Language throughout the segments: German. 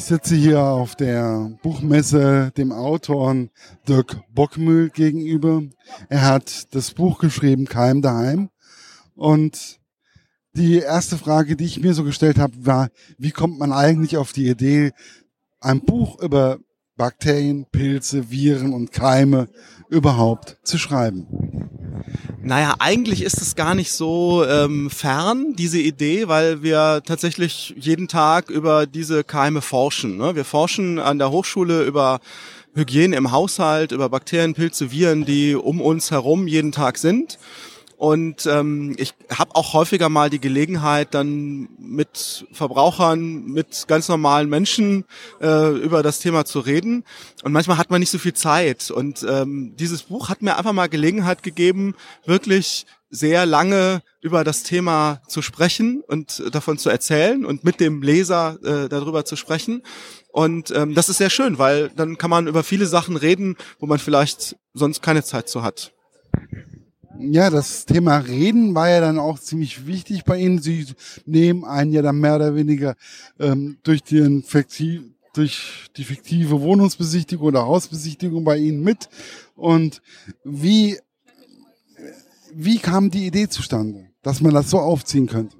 Ich sitze hier auf der Buchmesse dem Autor Dirk Bockmühl gegenüber. Er hat das Buch geschrieben, Keim daheim. Und die erste Frage, die ich mir so gestellt habe, war, wie kommt man eigentlich auf die Idee, ein Buch über Bakterien, Pilze, Viren und Keime überhaupt zu schreiben? Naja, eigentlich ist es gar nicht so ähm, fern, diese Idee, weil wir tatsächlich jeden Tag über diese Keime forschen. Ne? Wir forschen an der Hochschule über Hygiene im Haushalt, über Bakterien, Pilze, Viren, die um uns herum jeden Tag sind. Und ähm, ich habe auch häufiger mal die Gelegenheit, dann mit Verbrauchern, mit ganz normalen Menschen äh, über das Thema zu reden. Und manchmal hat man nicht so viel Zeit. Und ähm, dieses Buch hat mir einfach mal Gelegenheit gegeben, wirklich sehr lange über das Thema zu sprechen und davon zu erzählen und mit dem Leser äh, darüber zu sprechen. Und ähm, das ist sehr schön, weil dann kann man über viele Sachen reden, wo man vielleicht sonst keine Zeit zu hat. Ja, das Thema Reden war ja dann auch ziemlich wichtig bei Ihnen. Sie nehmen einen ja dann mehr oder weniger ähm, durch, den fiktiv, durch die fiktive Wohnungsbesichtigung oder Hausbesichtigung bei Ihnen mit. Und wie, wie kam die Idee zustande, dass man das so aufziehen könnte?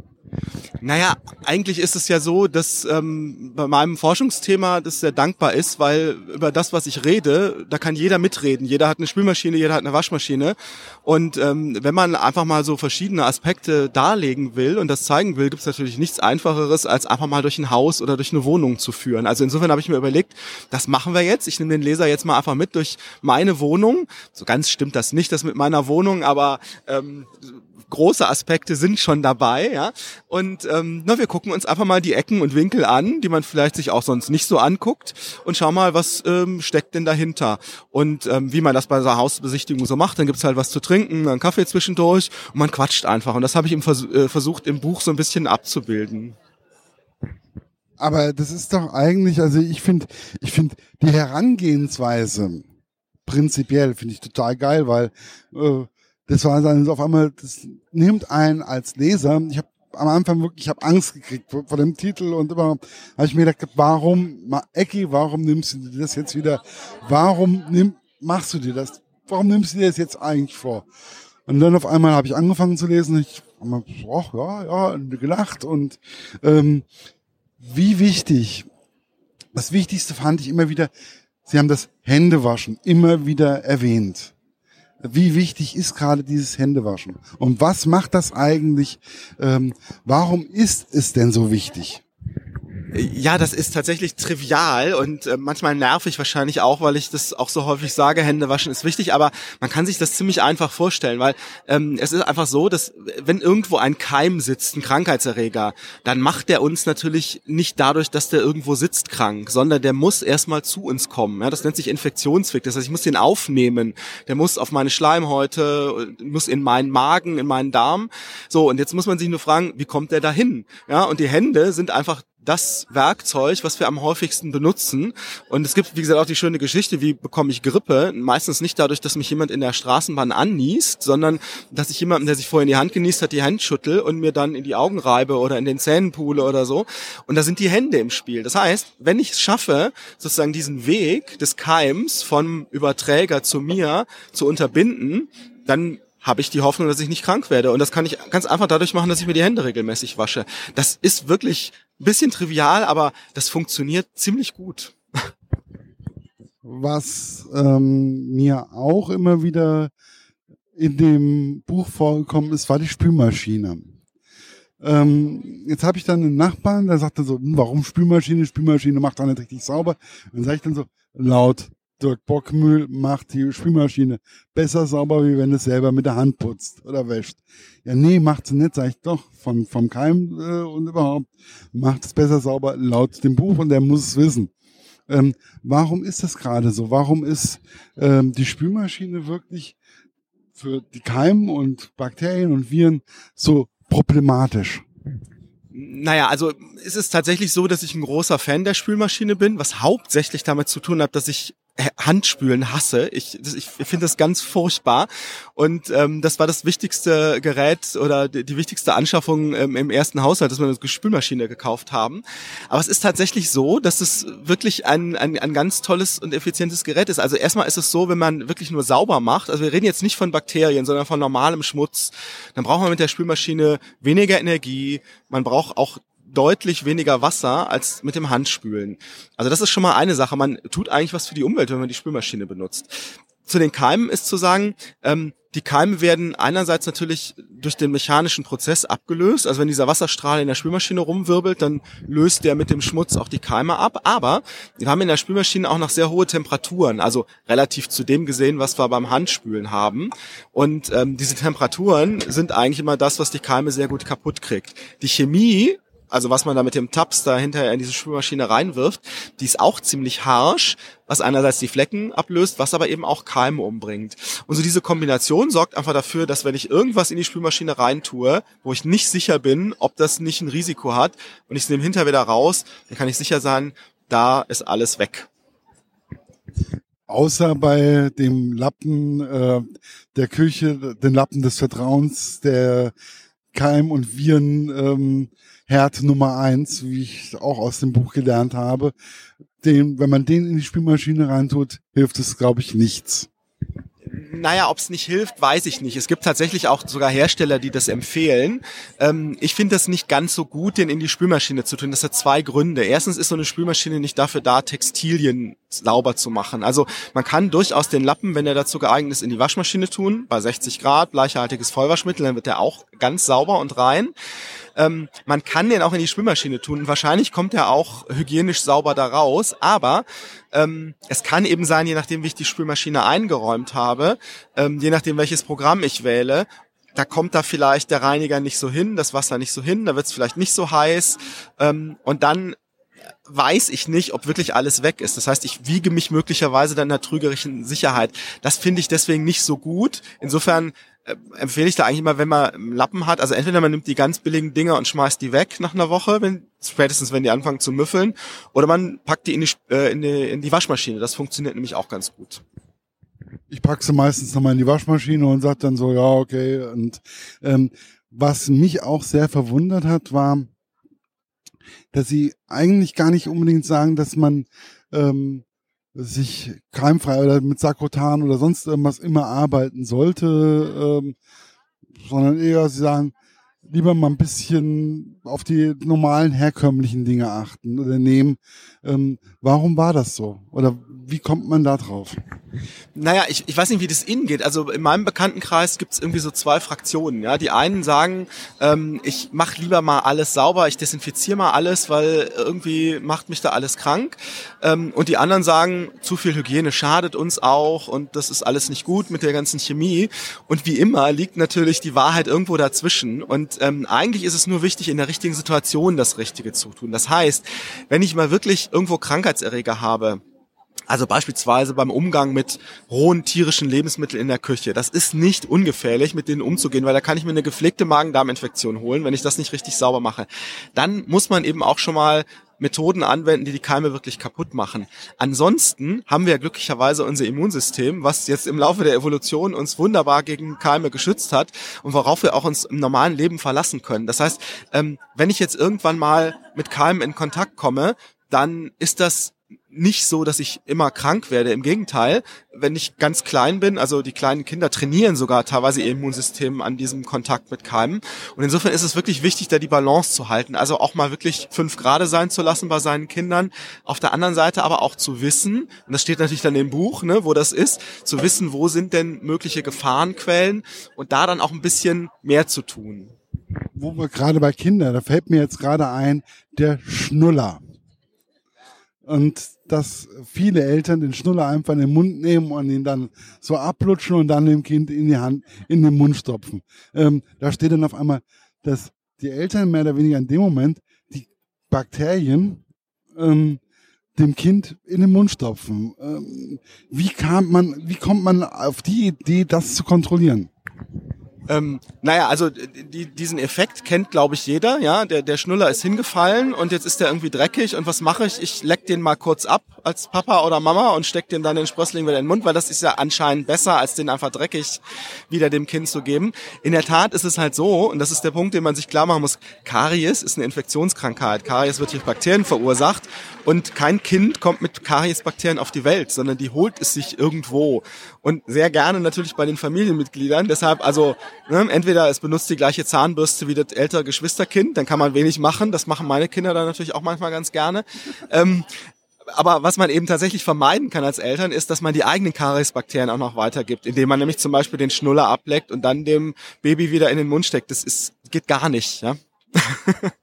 Naja, eigentlich ist es ja so, dass ähm, bei meinem Forschungsthema das sehr dankbar ist, weil über das, was ich rede, da kann jeder mitreden. Jeder hat eine Spülmaschine, jeder hat eine Waschmaschine. Und ähm, wenn man einfach mal so verschiedene Aspekte darlegen will und das zeigen will, gibt es natürlich nichts Einfacheres, als einfach mal durch ein Haus oder durch eine Wohnung zu führen. Also insofern habe ich mir überlegt, das machen wir jetzt. Ich nehme den Leser jetzt mal einfach mit durch meine Wohnung. So ganz stimmt das nicht, das mit meiner Wohnung, aber ähm, große Aspekte sind schon dabei, ja. Und ähm, na, wir gucken uns einfach mal die Ecken und Winkel an, die man vielleicht sich auch sonst nicht so anguckt und schau mal, was ähm, steckt denn dahinter. Und ähm, wie man das bei so einer Hausbesichtigung so macht, dann gibt's halt was zu trinken, einen Kaffee zwischendurch und man quatscht einfach. Und das habe ich im Vers äh, versucht, im Buch so ein bisschen abzubilden. Aber das ist doch eigentlich, also ich finde, ich finde die Herangehensweise prinzipiell finde ich total geil, weil äh, das war dann auf einmal, das nimmt einen als Leser. Ich habe am Anfang wirklich, ich habe Angst gekriegt vor, vor, dem Titel und immer habe ich mir gedacht, warum, Ecki, warum nimmst du dir das jetzt wieder? Warum nimm, machst du dir das? Warum nimmst du dir das jetzt eigentlich vor? Und dann auf einmal habe ich angefangen zu lesen. Ich habe oh, ja, ja, gelacht und ähm, wie wichtig. Das Wichtigste fand ich immer wieder. Sie haben das Händewaschen immer wieder erwähnt wie wichtig ist gerade dieses Händewaschen? Und was macht das eigentlich? Ähm, warum ist es denn so wichtig? Ja, das ist tatsächlich trivial und äh, manchmal nervig wahrscheinlich auch, weil ich das auch so häufig sage, Hände waschen ist wichtig, aber man kann sich das ziemlich einfach vorstellen, weil ähm, es ist einfach so, dass wenn irgendwo ein Keim sitzt, ein Krankheitserreger, dann macht der uns natürlich nicht dadurch, dass der irgendwo sitzt krank, sondern der muss erstmal zu uns kommen. Ja, das nennt sich Infektionsweg, das heißt, ich muss den aufnehmen, der muss auf meine Schleimhäute, muss in meinen Magen, in meinen Darm. So, und jetzt muss man sich nur fragen, wie kommt der dahin? Ja, und die Hände sind einfach das Werkzeug, was wir am häufigsten benutzen. Und es gibt, wie gesagt, auch die schöne Geschichte, wie bekomme ich Grippe? Meistens nicht dadurch, dass mich jemand in der Straßenbahn anniest, sondern dass ich jemanden, der sich vorher in die Hand genießt hat, die Hand schüttel und mir dann in die Augen reibe oder in den Zähnen pule oder so. Und da sind die Hände im Spiel. Das heißt, wenn ich es schaffe, sozusagen diesen Weg des Keims vom Überträger zu mir zu unterbinden, dann habe ich die Hoffnung, dass ich nicht krank werde. Und das kann ich ganz einfach dadurch machen, dass ich mir die Hände regelmäßig wasche. Das ist wirklich ein bisschen trivial, aber das funktioniert ziemlich gut. Was ähm, mir auch immer wieder in dem Buch vorgekommen ist, war die Spülmaschine. Ähm, jetzt habe ich dann einen Nachbarn, der sagte so, hm, warum Spülmaschine? Spülmaschine macht doch nicht richtig sauber. Dann sage ich dann so, laut, Dirk Bockmühl macht die Spülmaschine besser sauber, wie wenn es selber mit der Hand putzt oder wäscht. Ja, nee, macht sie nicht, sag ich doch, von, vom Keim äh, und überhaupt. Macht es besser sauber laut dem Buch und der muss es wissen. Ähm, warum ist das gerade so? Warum ist ähm, die Spülmaschine wirklich für die Keim und Bakterien und Viren so problematisch? Naja, also ist es tatsächlich so, dass ich ein großer Fan der Spülmaschine bin, was hauptsächlich damit zu tun hat, dass ich Handspülen hasse. Ich, ich finde das ganz furchtbar. Und ähm, das war das wichtigste Gerät oder die, die wichtigste Anschaffung ähm, im ersten Haushalt, dass wir eine Spülmaschine gekauft haben. Aber es ist tatsächlich so, dass es wirklich ein, ein, ein ganz tolles und effizientes Gerät ist. Also erstmal ist es so, wenn man wirklich nur sauber macht, also wir reden jetzt nicht von Bakterien, sondern von normalem Schmutz, dann braucht man mit der Spülmaschine weniger Energie, man braucht auch deutlich weniger Wasser als mit dem Handspülen. Also das ist schon mal eine Sache. Man tut eigentlich was für die Umwelt, wenn man die Spülmaschine benutzt. Zu den Keimen ist zu sagen, ähm, die Keime werden einerseits natürlich durch den mechanischen Prozess abgelöst. Also wenn dieser Wasserstrahl in der Spülmaschine rumwirbelt, dann löst der mit dem Schmutz auch die Keime ab. Aber wir haben in der Spülmaschine auch noch sehr hohe Temperaturen, also relativ zu dem gesehen, was wir beim Handspülen haben. Und ähm, diese Temperaturen sind eigentlich immer das, was die Keime sehr gut kaputt kriegt. Die Chemie also was man da mit dem Tabs da hinterher in diese Spülmaschine reinwirft, die ist auch ziemlich harsh, was einerseits die Flecken ablöst, was aber eben auch Keime umbringt. Und so diese Kombination sorgt einfach dafür, dass wenn ich irgendwas in die Spülmaschine reintue, wo ich nicht sicher bin, ob das nicht ein Risiko hat, und ich nehme hinterher wieder raus, dann kann ich sicher sein, da ist alles weg. Außer bei dem Lappen äh, der Küche, den Lappen des Vertrauens, der Keim- und Viren ähm, Herd Nummer eins, wie ich auch aus dem Buch gelernt habe. Den, wenn man den in die Spülmaschine reintut, hilft es, glaube ich, nichts. Naja, ob es nicht hilft, weiß ich nicht. Es gibt tatsächlich auch sogar Hersteller, die das empfehlen. Ähm, ich finde das nicht ganz so gut, den in die Spülmaschine zu tun. Das hat zwei Gründe. Erstens ist so eine Spülmaschine nicht dafür da, Textilien sauber zu machen. Also man kann durchaus den Lappen, wenn er dazu geeignet ist, in die Waschmaschine tun, bei 60 Grad, bleichhaltiges Vollwaschmittel, dann wird er auch ganz sauber und rein. Ähm, man kann den auch in die Spülmaschine tun. Wahrscheinlich kommt er auch hygienisch sauber da raus, aber ähm, es kann eben sein, je nachdem, wie ich die Spülmaschine eingeräumt habe, ähm, je nachdem, welches Programm ich wähle, da kommt da vielleicht der Reiniger nicht so hin, das Wasser nicht so hin, da wird es vielleicht nicht so heiß ähm, und dann weiß ich nicht, ob wirklich alles weg ist. Das heißt, ich wiege mich möglicherweise dann in der trügerischen Sicherheit. Das finde ich deswegen nicht so gut. Insofern äh, empfehle ich da eigentlich immer, wenn man Lappen hat, also entweder man nimmt die ganz billigen Dinger und schmeißt die weg nach einer Woche, wenn, spätestens wenn die anfangen zu müffeln, oder man packt die in die, äh, in die, in die Waschmaschine. Das funktioniert nämlich auch ganz gut. Ich packe sie meistens nochmal in die Waschmaschine und sage dann so, ja, okay. Und ähm, was mich auch sehr verwundert hat, war, dass sie eigentlich gar nicht unbedingt sagen, dass man ähm, sich keimfrei oder mit Sakrotan oder sonst irgendwas immer arbeiten sollte, ähm, sondern eher sie sagen, lieber mal ein bisschen auf die normalen herkömmlichen Dinge achten oder nehmen. Ähm, warum war das so? Oder wie kommt man da drauf? Naja, ich, ich weiß nicht, wie das Ihnen geht. Also in meinem Bekanntenkreis gibt es irgendwie so zwei Fraktionen. Ja, Die einen sagen, ähm, ich mache lieber mal alles sauber, ich desinfiziere mal alles, weil irgendwie macht mich da alles krank. Ähm, und die anderen sagen, zu viel Hygiene schadet uns auch und das ist alles nicht gut mit der ganzen Chemie. Und wie immer liegt natürlich die Wahrheit irgendwo dazwischen. Und ähm, eigentlich ist es nur wichtig, in der richtigen Situation das Richtige zu tun. Das heißt, wenn ich mal wirklich irgendwo Krankheitserreger habe, also beispielsweise beim Umgang mit rohen tierischen Lebensmitteln in der Küche. Das ist nicht ungefährlich, mit denen umzugehen, weil da kann ich mir eine gepflegte Magen-Darm-Infektion holen, wenn ich das nicht richtig sauber mache. Dann muss man eben auch schon mal Methoden anwenden, die die Keime wirklich kaputt machen. Ansonsten haben wir ja glücklicherweise unser Immunsystem, was jetzt im Laufe der Evolution uns wunderbar gegen Keime geschützt hat und worauf wir auch uns im normalen Leben verlassen können. Das heißt, ähm, wenn ich jetzt irgendwann mal mit Keimen in Kontakt komme, dann ist das nicht so, dass ich immer krank werde. Im Gegenteil, wenn ich ganz klein bin, also die kleinen Kinder trainieren sogar teilweise ihr Immunsystem an diesem Kontakt mit Keimen. Und insofern ist es wirklich wichtig, da die Balance zu halten. Also auch mal wirklich fünf Grade sein zu lassen bei seinen Kindern. Auf der anderen Seite aber auch zu wissen, und das steht natürlich dann im Buch, ne, wo das ist, zu wissen, wo sind denn mögliche Gefahrenquellen und da dann auch ein bisschen mehr zu tun. Wo wir gerade bei Kindern, da fällt mir jetzt gerade ein, der Schnuller. Und dass viele Eltern den Schnuller einfach in den Mund nehmen und ihn dann so ablutschen und dann dem Kind in die Hand, in den Mund stopfen. Ähm, da steht dann auf einmal, dass die Eltern mehr oder weniger in dem Moment die Bakterien ähm, dem Kind in den Mund stopfen. Ähm, wie kam man, wie kommt man auf die Idee, das zu kontrollieren? Ähm, naja, also die, diesen Effekt kennt, glaube ich, jeder. Ja, der, der Schnuller ist hingefallen und jetzt ist der irgendwie dreckig. Und was mache ich? Ich leck den mal kurz ab als Papa oder Mama und steck dem dann den Sprössling wieder in den Mund, weil das ist ja anscheinend besser, als den einfach dreckig wieder dem Kind zu geben. In der Tat ist es halt so, und das ist der Punkt, den man sich klar machen muss, Karies ist eine Infektionskrankheit. Karies wird durch Bakterien verursacht und kein Kind kommt mit Kariesbakterien auf die Welt, sondern die holt es sich irgendwo. Und sehr gerne natürlich bei den Familienmitgliedern. Deshalb also entweder es benutzt die gleiche Zahnbürste wie das ältere Geschwisterkind, dann kann man wenig machen. Das machen meine Kinder dann natürlich auch manchmal ganz gerne. Ähm, aber was man eben tatsächlich vermeiden kann als Eltern, ist, dass man die eigenen Kariesbakterien auch noch weitergibt, indem man nämlich zum Beispiel den Schnuller ableckt und dann dem Baby wieder in den Mund steckt. Das ist, geht gar nicht, ja.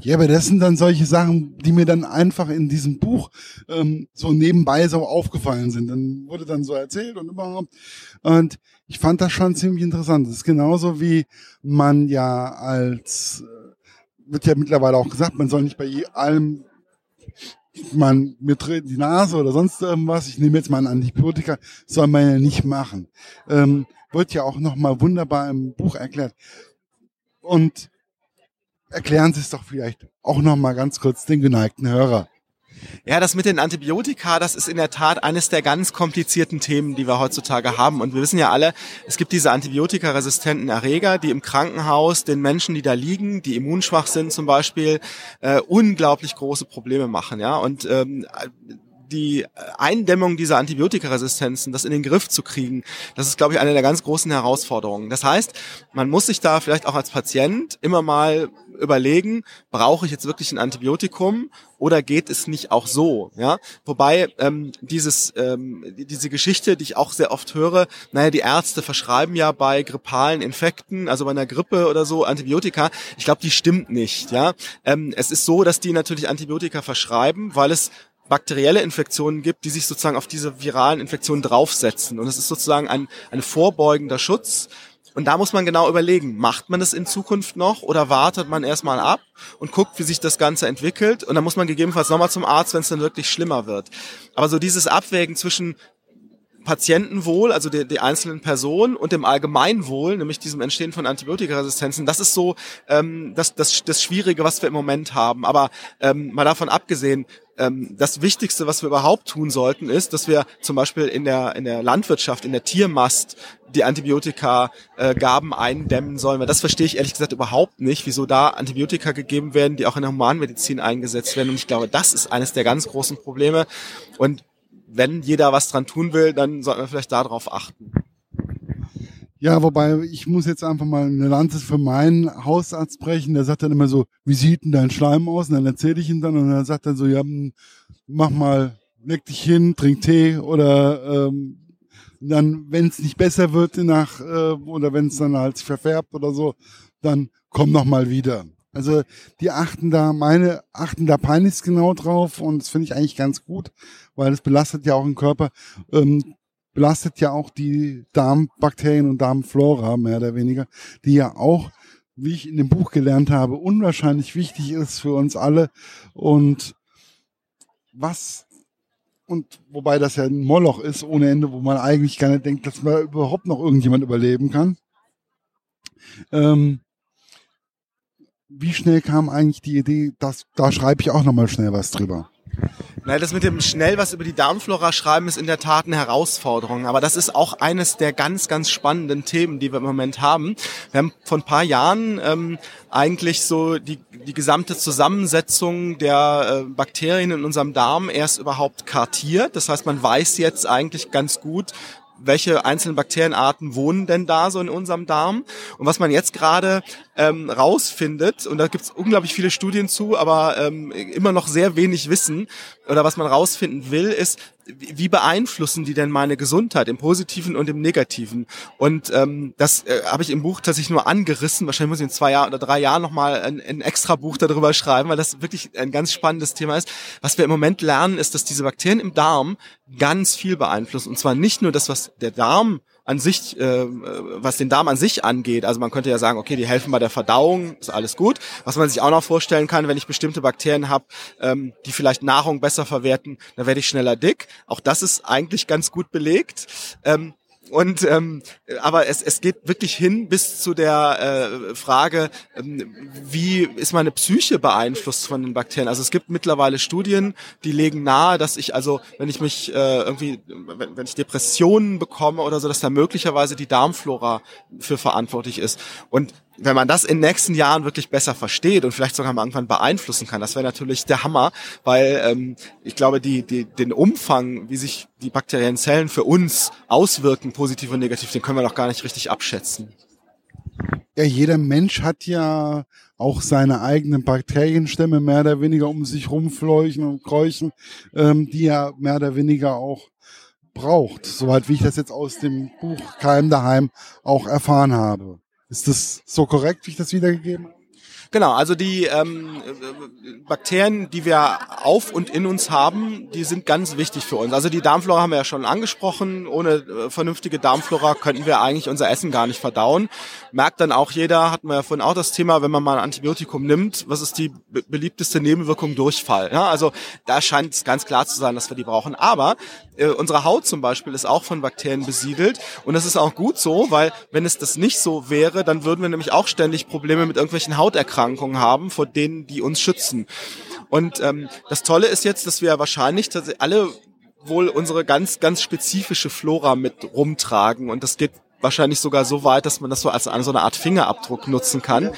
Ja, aber das sind dann solche Sachen, die mir dann einfach in diesem Buch ähm, so nebenbei so aufgefallen sind. Dann wurde dann so erzählt und überhaupt. Und ich fand das schon ziemlich interessant. Das ist genauso wie man ja als, äh, wird ja mittlerweile auch gesagt, man soll nicht bei allem man mir dreht die Nase oder sonst irgendwas, ich nehme jetzt mal ein Antibiotika, soll man ja nicht machen. Ähm, wird ja auch nochmal wunderbar im Buch erklärt. Und erklären Sie es doch vielleicht auch nochmal ganz kurz den geneigten Hörer. Ja, das mit den Antibiotika, das ist in der Tat eines der ganz komplizierten Themen, die wir heutzutage haben. Und wir wissen ja alle, es gibt diese antibiotikaresistenten Erreger, die im Krankenhaus den Menschen, die da liegen, die immunschwach sind zum Beispiel, äh, unglaublich große Probleme machen. Ja, und ähm, die Eindämmung dieser Antibiotikaresistenzen, das in den Griff zu kriegen, das ist, glaube ich, eine der ganz großen Herausforderungen. Das heißt, man muss sich da vielleicht auch als Patient immer mal überlegen, brauche ich jetzt wirklich ein Antibiotikum oder geht es nicht auch so? Ja, wobei ähm, dieses ähm, diese Geschichte, die ich auch sehr oft höre, naja, die Ärzte verschreiben ja bei grippalen Infekten, also bei einer Grippe oder so Antibiotika. Ich glaube, die stimmt nicht. Ja, ähm, es ist so, dass die natürlich Antibiotika verschreiben, weil es bakterielle Infektionen gibt, die sich sozusagen auf diese viralen Infektionen draufsetzen. Und es ist sozusagen ein, ein vorbeugender Schutz. Und da muss man genau überlegen, macht man das in Zukunft noch oder wartet man erstmal ab und guckt, wie sich das Ganze entwickelt. Und dann muss man gegebenenfalls nochmal zum Arzt, wenn es dann wirklich schlimmer wird. Aber so dieses Abwägen zwischen Patientenwohl, also die, die einzelnen Personen und dem Allgemeinwohl, nämlich diesem Entstehen von Antibiotikaresistenzen, das ist so ähm, das, das, das Schwierige, was wir im Moment haben. Aber ähm, mal davon abgesehen, ähm, das Wichtigste, was wir überhaupt tun sollten, ist, dass wir zum Beispiel in der, in der Landwirtschaft, in der Tiermast die Antibiotika-Gaben eindämmen sollen. Weil das verstehe ich ehrlich gesagt überhaupt nicht, wieso da Antibiotika gegeben werden, die auch in der Humanmedizin eingesetzt werden. Und ich glaube, das ist eines der ganz großen Probleme. Und wenn jeder was dran tun will, dann sollten wir vielleicht darauf achten. Ja, wobei ich muss jetzt einfach mal eine Lanze für meinen Hausarzt brechen. Der sagt dann immer so, wie sieht denn dein Schleim aus? Und dann erzähle ich ihm dann und er sagt dann so, ja, hm, mach mal, leg dich hin, trink Tee oder ähm, dann, wenn es nicht besser wird nach äh, oder wenn es dann halt verfärbt oder so, dann komm noch mal wieder. Also die achten da, meine achten da peinlichst genau drauf und das finde ich eigentlich ganz gut, weil es belastet ja auch den Körper, ähm, belastet ja auch die Darmbakterien und Darmflora mehr oder weniger, die ja auch, wie ich in dem Buch gelernt habe, unwahrscheinlich wichtig ist für uns alle und was und wobei das ja ein Moloch ist ohne Ende, wo man eigentlich gar nicht denkt, dass man überhaupt noch irgendjemand überleben kann. Ähm, wie schnell kam eigentlich die Idee, dass da schreibe ich auch nochmal schnell was drüber? Na, das mit dem schnell was über die Darmflora schreiben ist in der Tat eine Herausforderung. Aber das ist auch eines der ganz, ganz spannenden Themen, die wir im Moment haben. Wir haben vor ein paar Jahren ähm, eigentlich so die, die gesamte Zusammensetzung der äh, Bakterien in unserem Darm erst überhaupt kartiert. Das heißt, man weiß jetzt eigentlich ganz gut, welche einzelnen Bakterienarten wohnen denn da so in unserem Darm. Und was man jetzt gerade ähm, rausfindet, und da gibt es unglaublich viele Studien zu, aber ähm, immer noch sehr wenig Wissen, oder was man rausfinden will, ist, wie beeinflussen die denn meine Gesundheit im Positiven und im Negativen? Und ähm, das äh, habe ich im Buch tatsächlich nur angerissen. Wahrscheinlich muss ich in zwei Jahren oder drei Jahren nochmal ein, ein extra Buch darüber schreiben, weil das wirklich ein ganz spannendes Thema ist. Was wir im Moment lernen, ist, dass diese Bakterien im Darm ganz viel beeinflussen. Und zwar nicht nur das, was der Darm an sich, äh, was den Darm an sich angeht, also man könnte ja sagen, okay, die helfen bei der Verdauung, ist alles gut. Was man sich auch noch vorstellen kann, wenn ich bestimmte Bakterien habe, ähm, die vielleicht Nahrung besser verwerten, dann werde ich schneller dick. Auch das ist eigentlich ganz gut belegt. Ähm, und ähm, aber es, es geht wirklich hin bis zu der äh, Frage, ähm, wie ist meine Psyche beeinflusst von den Bakterien? Also es gibt mittlerweile Studien, die legen nahe, dass ich also, wenn ich mich äh, irgendwie, wenn, wenn ich Depressionen bekomme oder so, dass da möglicherweise die Darmflora für verantwortlich ist. Und wenn man das in den nächsten Jahren wirklich besser versteht und vielleicht sogar mal irgendwann beeinflussen kann, das wäre natürlich der Hammer, weil ähm, ich glaube, die, die, den Umfang, wie sich die bakteriellen Zellen für uns auswirken, positiv und negativ, den können wir noch gar nicht richtig abschätzen. Ja, jeder Mensch hat ja auch seine eigenen Bakterienstämme mehr oder weniger um sich rumfleuchen und kräuchen, ähm, die er mehr oder weniger auch braucht, soweit wie ich das jetzt aus dem Buch Keim daheim auch erfahren habe. Ist das so korrekt, wie ich das wiedergegeben habe? Genau, also die ähm, Bakterien, die wir auf und in uns haben, die sind ganz wichtig für uns. Also die Darmflora haben wir ja schon angesprochen. Ohne äh, vernünftige Darmflora könnten wir eigentlich unser Essen gar nicht verdauen. Merkt dann auch jeder, hatten wir ja vorhin auch das Thema, wenn man mal ein Antibiotikum nimmt, was ist die beliebteste Nebenwirkung? Durchfall. Ja, also da scheint es ganz klar zu sein, dass wir die brauchen. Aber äh, unsere Haut zum Beispiel ist auch von Bakterien besiedelt und das ist auch gut so, weil wenn es das nicht so wäre, dann würden wir nämlich auch ständig Probleme mit irgendwelchen Hauterkrankungen haben, vor denen die uns schützen. Und ähm, das Tolle ist jetzt, dass wir wahrscheinlich alle wohl unsere ganz, ganz spezifische Flora mit rumtragen und das geht wahrscheinlich sogar so weit, dass man das so als so eine Art Fingerabdruck nutzen kann.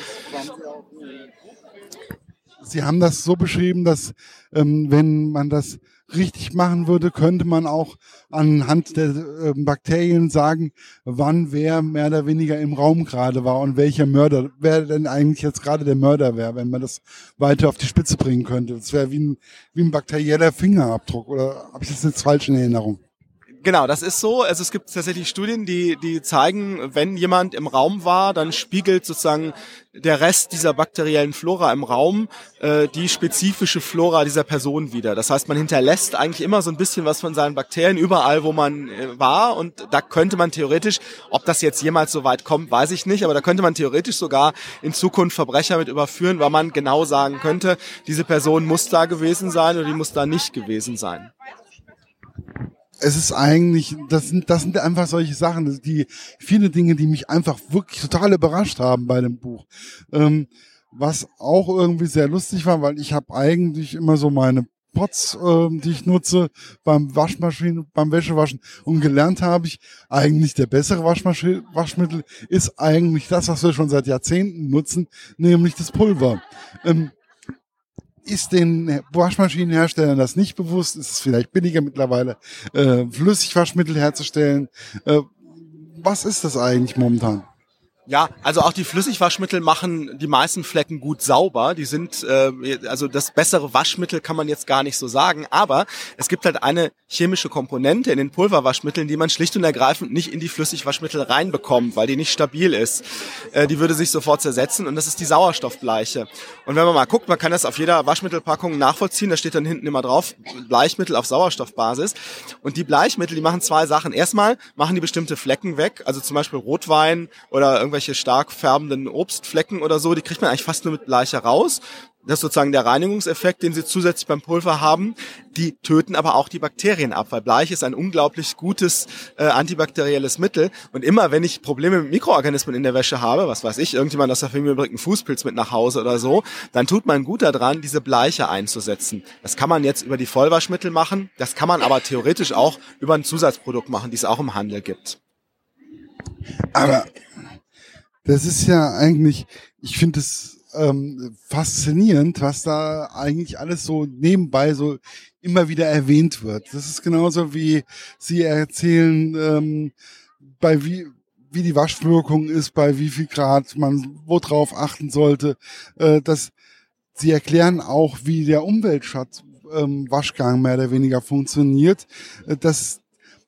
Sie haben das so beschrieben, dass ähm, wenn man das richtig machen würde, könnte man auch anhand der äh, Bakterien sagen, wann wer mehr oder weniger im Raum gerade war und welcher Mörder, wer denn eigentlich jetzt gerade der Mörder wäre, wenn man das weiter auf die Spitze bringen könnte. Das wäre wie ein, wie ein bakterieller Fingerabdruck oder habe ich das jetzt falsch in Erinnerung? Genau, das ist so. Also es gibt tatsächlich Studien, die, die zeigen, wenn jemand im Raum war, dann spiegelt sozusagen der Rest dieser bakteriellen Flora im Raum äh, die spezifische Flora dieser Person wieder. Das heißt, man hinterlässt eigentlich immer so ein bisschen was von seinen Bakterien überall, wo man äh, war. Und da könnte man theoretisch, ob das jetzt jemals so weit kommt, weiß ich nicht, aber da könnte man theoretisch sogar in Zukunft Verbrecher mit überführen, weil man genau sagen könnte, diese Person muss da gewesen sein oder die muss da nicht gewesen sein es ist eigentlich, das sind, das sind einfach solche Sachen, die viele Dinge, die mich einfach wirklich total überrascht haben bei dem Buch. Ähm, was auch irgendwie sehr lustig war, weil ich habe eigentlich immer so meine Pots, äh, die ich nutze beim Waschmaschinen, beim Wäschewaschen und gelernt habe ich, eigentlich der bessere Waschmittel ist eigentlich das, was wir schon seit Jahrzehnten nutzen, nämlich das Pulver. Ähm, ist den Waschmaschinenherstellern das nicht bewusst? Ist es vielleicht billiger mittlerweile, äh, Flüssigwaschmittel herzustellen? Äh, was ist das eigentlich momentan? Ja, also auch die Flüssigwaschmittel machen die meisten Flecken gut sauber. Die sind, äh, also das bessere Waschmittel kann man jetzt gar nicht so sagen, aber es gibt halt eine chemische Komponente in den Pulverwaschmitteln, die man schlicht und ergreifend nicht in die Flüssigwaschmittel reinbekommt, weil die nicht stabil ist. Äh, die würde sich sofort zersetzen und das ist die Sauerstoffbleiche. Und wenn man mal guckt, man kann das auf jeder Waschmittelpackung nachvollziehen, da steht dann hinten immer drauf, Bleichmittel auf Sauerstoffbasis. Und die Bleichmittel, die machen zwei Sachen. Erstmal machen die bestimmte Flecken weg, also zum Beispiel Rotwein oder irgendwelche irgendwelche stark färbenden Obstflecken oder so, die kriegt man eigentlich fast nur mit Bleiche raus. Das ist sozusagen der Reinigungseffekt, den sie zusätzlich beim Pulver haben. Die töten aber auch die Bakterien ab, weil Bleich ist ein unglaublich gutes äh, antibakterielles Mittel. Und immer, wenn ich Probleme mit Mikroorganismen in der Wäsche habe, was weiß ich, irgendjemand aus der Familie bringt einen Fußpilz mit nach Hause oder so, dann tut man gut daran, diese Bleiche einzusetzen. Das kann man jetzt über die Vollwaschmittel machen, das kann man aber theoretisch auch über ein Zusatzprodukt machen, die es auch im Handel gibt. Aber das ist ja eigentlich, ich finde es ähm, faszinierend, was da eigentlich alles so nebenbei so immer wieder erwähnt wird. Das ist genauso wie Sie erzählen, ähm, bei wie, wie die Waschwirkung ist, bei wie viel Grad man wo drauf achten sollte. Äh, dass Sie erklären auch, wie der Umweltschatz ähm, Waschgang mehr oder weniger funktioniert, äh, dass,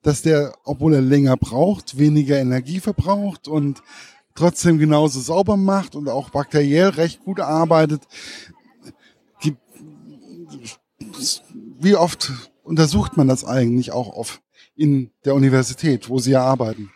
dass der, obwohl er länger braucht, weniger Energie verbraucht und trotzdem genauso sauber macht und auch bakteriell recht gut arbeitet. Wie oft untersucht man das eigentlich auch auf in der Universität, wo Sie ja arbeiten?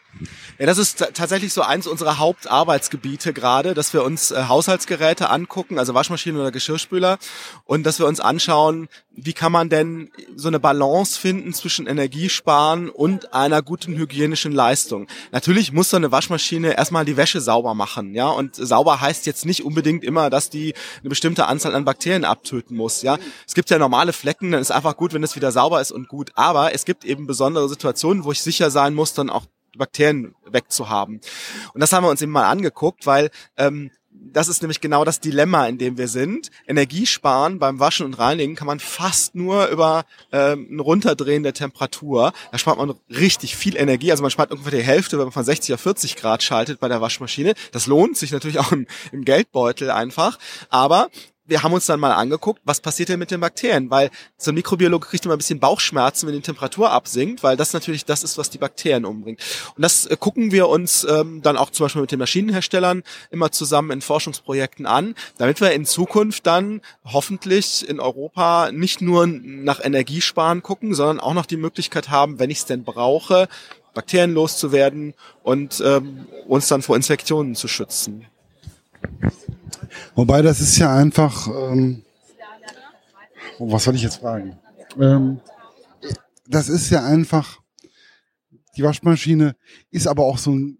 Ja, das ist tatsächlich so eins unserer Hauptarbeitsgebiete gerade, dass wir uns äh, Haushaltsgeräte angucken, also Waschmaschinen oder Geschirrspüler, und dass wir uns anschauen, wie kann man denn so eine Balance finden zwischen Energiesparen und einer guten hygienischen Leistung. Natürlich muss so eine Waschmaschine erstmal die Wäsche sauber machen, ja, und sauber heißt jetzt nicht unbedingt immer, dass die eine bestimmte Anzahl an Bakterien abtöten muss, ja. Es gibt ja normale Flecken, dann ist einfach gut, wenn es wieder sauber ist und gut, aber es gibt eben besondere Situationen, wo ich sicher sein muss, dann auch Bakterien wegzuhaben. Und das haben wir uns eben mal angeguckt, weil ähm, das ist nämlich genau das Dilemma, in dem wir sind. Energiesparen beim Waschen und Reinigen kann man fast nur über ähm, ein Runterdrehen der Temperatur. Da spart man richtig viel Energie. Also man spart ungefähr die Hälfte, wenn man von 60 auf 40 Grad schaltet bei der Waschmaschine. Das lohnt sich natürlich auch im, im Geldbeutel einfach. Aber wir haben uns dann mal angeguckt, was passiert denn mit den Bakterien, weil so ein Mikrobiologe kriegt immer ein bisschen Bauchschmerzen, wenn die Temperatur absinkt, weil das natürlich das ist, was die Bakterien umbringt. Und das äh, gucken wir uns ähm, dann auch zum Beispiel mit den Maschinenherstellern immer zusammen in Forschungsprojekten an, damit wir in Zukunft dann hoffentlich in Europa nicht nur nach Energiesparen gucken, sondern auch noch die Möglichkeit haben, wenn ich es denn brauche, Bakterien loszuwerden und ähm, uns dann vor Infektionen zu schützen. Wobei das ist ja einfach, ähm, oh, was soll ich jetzt fragen? Ähm, das ist ja einfach, die Waschmaschine ist aber auch so ein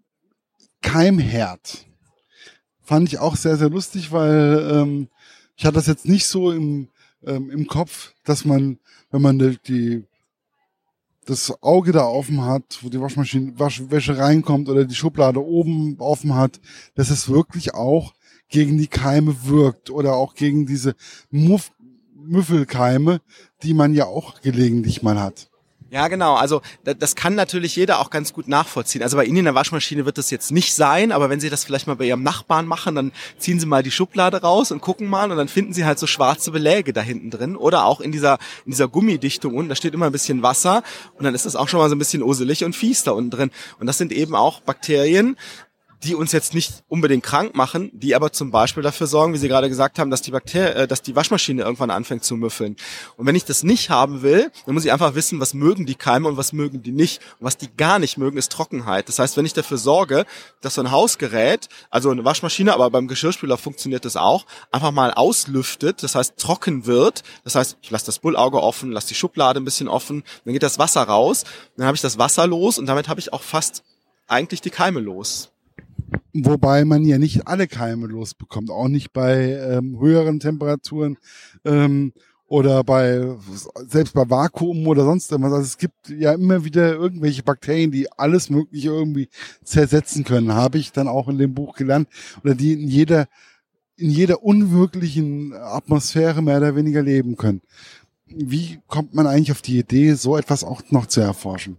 Keimherd. Fand ich auch sehr, sehr lustig, weil ähm, ich hatte das jetzt nicht so im, ähm, im Kopf, dass man, wenn man die, die das Auge da offen hat, wo die Waschmaschine, Waschwäsche reinkommt oder die Schublade oben offen hat, dass es wirklich auch gegen die Keime wirkt oder auch gegen diese Muff Müffelkeime, die man ja auch gelegentlich mal hat. Ja, genau. Also das kann natürlich jeder auch ganz gut nachvollziehen. Also bei Ihnen in der Waschmaschine wird das jetzt nicht sein, aber wenn Sie das vielleicht mal bei Ihrem Nachbarn machen, dann ziehen Sie mal die Schublade raus und gucken mal und dann finden Sie halt so schwarze Beläge da hinten drin oder auch in dieser in dieser Gummidichtung unten, da steht immer ein bisschen Wasser und dann ist das auch schon mal so ein bisschen oselig und fies da unten drin. Und das sind eben auch Bakterien, die uns jetzt nicht unbedingt krank machen, die aber zum Beispiel dafür sorgen, wie Sie gerade gesagt haben, dass die Bakterien, äh, dass die Waschmaschine irgendwann anfängt zu müffeln. Und wenn ich das nicht haben will, dann muss ich einfach wissen, was mögen die Keime und was mögen die nicht. Und was die gar nicht mögen, ist Trockenheit. Das heißt, wenn ich dafür sorge, dass so ein Hausgerät, also eine Waschmaschine, aber beim Geschirrspüler funktioniert das auch, einfach mal auslüftet, das heißt trocken wird. Das heißt, ich lasse das Bullauge offen, lasse die Schublade ein bisschen offen, dann geht das Wasser raus, dann habe ich das Wasser los und damit habe ich auch fast eigentlich die Keime los. Wobei man ja nicht alle Keime losbekommt, auch nicht bei ähm, höheren Temperaturen ähm, oder bei selbst bei Vakuum oder sonst irgendwas. Also es gibt ja immer wieder irgendwelche Bakterien, die alles Mögliche irgendwie zersetzen können. Habe ich dann auch in dem Buch gelernt oder die in jeder in jeder unwirklichen Atmosphäre mehr oder weniger leben können. Wie kommt man eigentlich auf die Idee, so etwas auch noch zu erforschen?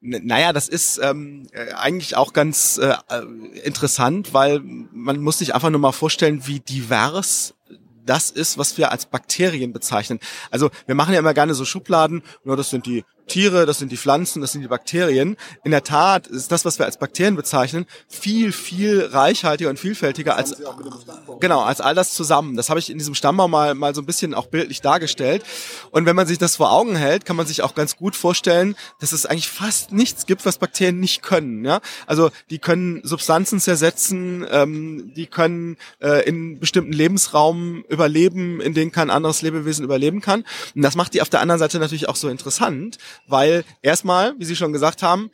Naja, das ist ähm, äh, eigentlich auch ganz äh, äh, interessant, weil man muss sich einfach nur mal vorstellen, wie divers das ist, was wir als Bakterien bezeichnen. Also wir machen ja immer gerne so Schubladen, nur das sind die Tiere, das sind die Pflanzen, das sind die Bakterien. In der Tat ist das, was wir als Bakterien bezeichnen, viel, viel reichhaltiger und vielfältiger als, genau, als all das zusammen. Das habe ich in diesem Stammbaum mal, mal so ein bisschen auch bildlich dargestellt. Und wenn man sich das vor Augen hält, kann man sich auch ganz gut vorstellen, dass es eigentlich fast nichts gibt, was Bakterien nicht können. Ja? Also die können Substanzen zersetzen, ähm, die können äh, in bestimmten Lebensraum überleben, in denen kein anderes Lebewesen überleben kann. Und das macht die auf der anderen Seite natürlich auch so interessant, weil erstmal, wie Sie schon gesagt haben,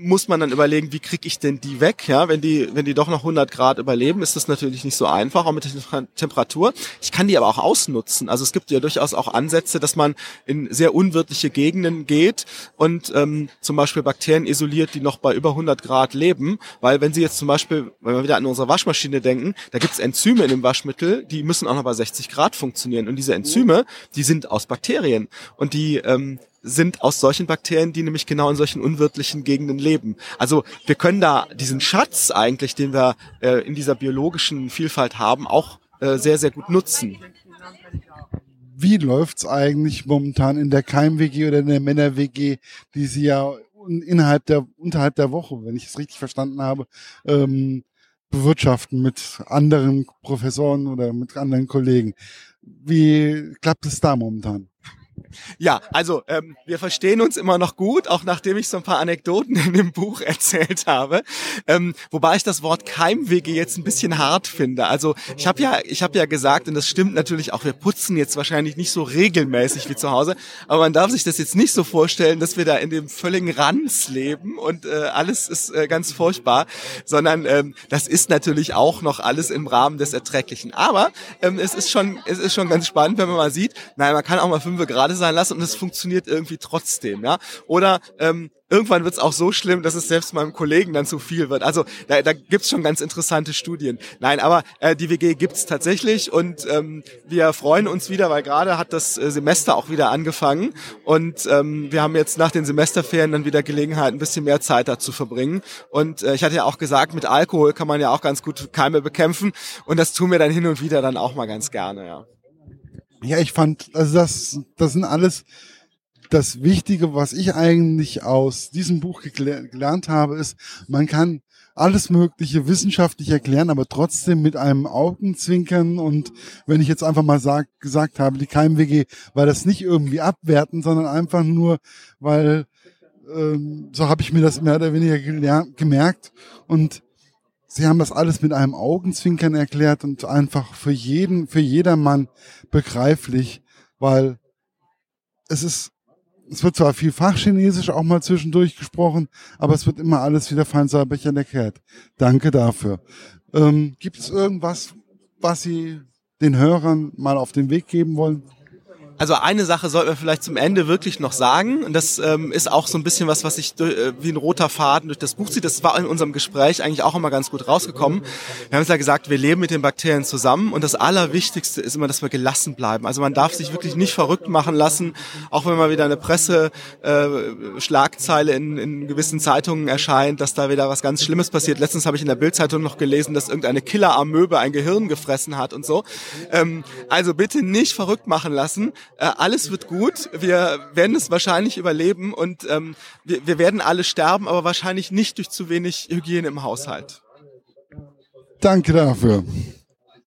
muss man dann überlegen, wie kriege ich denn die weg? Ja, wenn die, wenn die doch noch 100 Grad überleben, ist das natürlich nicht so einfach, auch mit der Temperatur. Ich kann die aber auch ausnutzen. Also es gibt ja durchaus auch Ansätze, dass man in sehr unwirtliche Gegenden geht und ähm, zum Beispiel Bakterien isoliert, die noch bei über 100 Grad leben. Weil wenn Sie jetzt zum Beispiel, wenn wir wieder an unsere Waschmaschine denken, da gibt es Enzyme in dem Waschmittel, die müssen auch noch bei 60 Grad funktionieren. Und diese Enzyme, die sind aus Bakterien und die ähm, sind aus solchen Bakterien, die nämlich genau in solchen unwirtlichen Gegenden leben. Also wir können da diesen Schatz eigentlich, den wir äh, in dieser biologischen Vielfalt haben, auch äh, sehr, sehr gut nutzen. Wie läuft's eigentlich momentan in der Keim-WG oder in der Männer-WG, die Sie ja innerhalb der, unterhalb der Woche, wenn ich es richtig verstanden habe, ähm, bewirtschaften mit anderen Professoren oder mit anderen Kollegen. Wie klappt es da momentan? Ja, also ähm, wir verstehen uns immer noch gut, auch nachdem ich so ein paar Anekdoten in dem Buch erzählt habe. Ähm, wobei ich das Wort Keimwege jetzt ein bisschen hart finde. Also ich habe ja, ich habe ja gesagt, und das stimmt natürlich auch, wir putzen jetzt wahrscheinlich nicht so regelmäßig wie zu Hause, aber man darf sich das jetzt nicht so vorstellen, dass wir da in dem völligen Ranz leben und äh, alles ist äh, ganz furchtbar, sondern ähm, das ist natürlich auch noch alles im Rahmen des Erträglichen. Aber ähm, es ist schon, es ist schon ganz spannend, wenn man mal sieht, nein, man kann auch mal fünf gerade sein lassen und es funktioniert irgendwie trotzdem, ja. Oder ähm, irgendwann wird es auch so schlimm, dass es selbst meinem Kollegen dann zu viel wird. Also da, da gibt schon ganz interessante Studien. Nein, aber äh, die WG gibt's tatsächlich und ähm, wir freuen uns wieder, weil gerade hat das äh, Semester auch wieder angefangen und ähm, wir haben jetzt nach den Semesterferien dann wieder Gelegenheit, ein bisschen mehr Zeit da zu verbringen. Und äh, ich hatte ja auch gesagt, mit Alkohol kann man ja auch ganz gut Keime bekämpfen und das tun wir dann hin und wieder dann auch mal ganz gerne, ja. Ja, ich fand, also das, das sind alles das Wichtige, was ich eigentlich aus diesem Buch gelernt habe, ist, man kann alles Mögliche wissenschaftlich erklären, aber trotzdem mit einem Augenzwinkern und wenn ich jetzt einfach mal sag, gesagt habe, die weil das nicht irgendwie abwerten, sondern einfach nur, weil ähm, so habe ich mir das mehr oder weniger gemerkt und sie haben das alles mit einem Augenzwinkern erklärt und einfach für jeden, für jedermann begreiflich, weil es ist es wird zwar viel Fachchinesisch auch mal zwischendurch gesprochen, aber es wird immer alles wieder fein säuberlich erklärt. Danke dafür. Ähm, Gibt es irgendwas, was Sie den Hörern mal auf den Weg geben wollen? Also eine Sache sollten wir vielleicht zum Ende wirklich noch sagen. Und das ähm, ist auch so ein bisschen was, was sich äh, wie ein roter Faden durch das Buch zieht. Das war in unserem Gespräch eigentlich auch immer ganz gut rausgekommen. Wir haben es ja gesagt, wir leben mit den Bakterien zusammen. Und das Allerwichtigste ist immer, dass wir gelassen bleiben. Also man darf sich wirklich nicht verrückt machen lassen, auch wenn mal wieder eine Presse äh, in, in gewissen Zeitungen erscheint, dass da wieder was ganz Schlimmes passiert. Letztens habe ich in der Bildzeitung noch gelesen, dass irgendeine Killer-Amöbe ein Gehirn gefressen hat und so. Ähm, also bitte nicht verrückt machen lassen äh, alles wird gut, wir werden es wahrscheinlich überleben und ähm, wir, wir werden alle sterben, aber wahrscheinlich nicht durch zu wenig Hygiene im Haushalt. Danke dafür.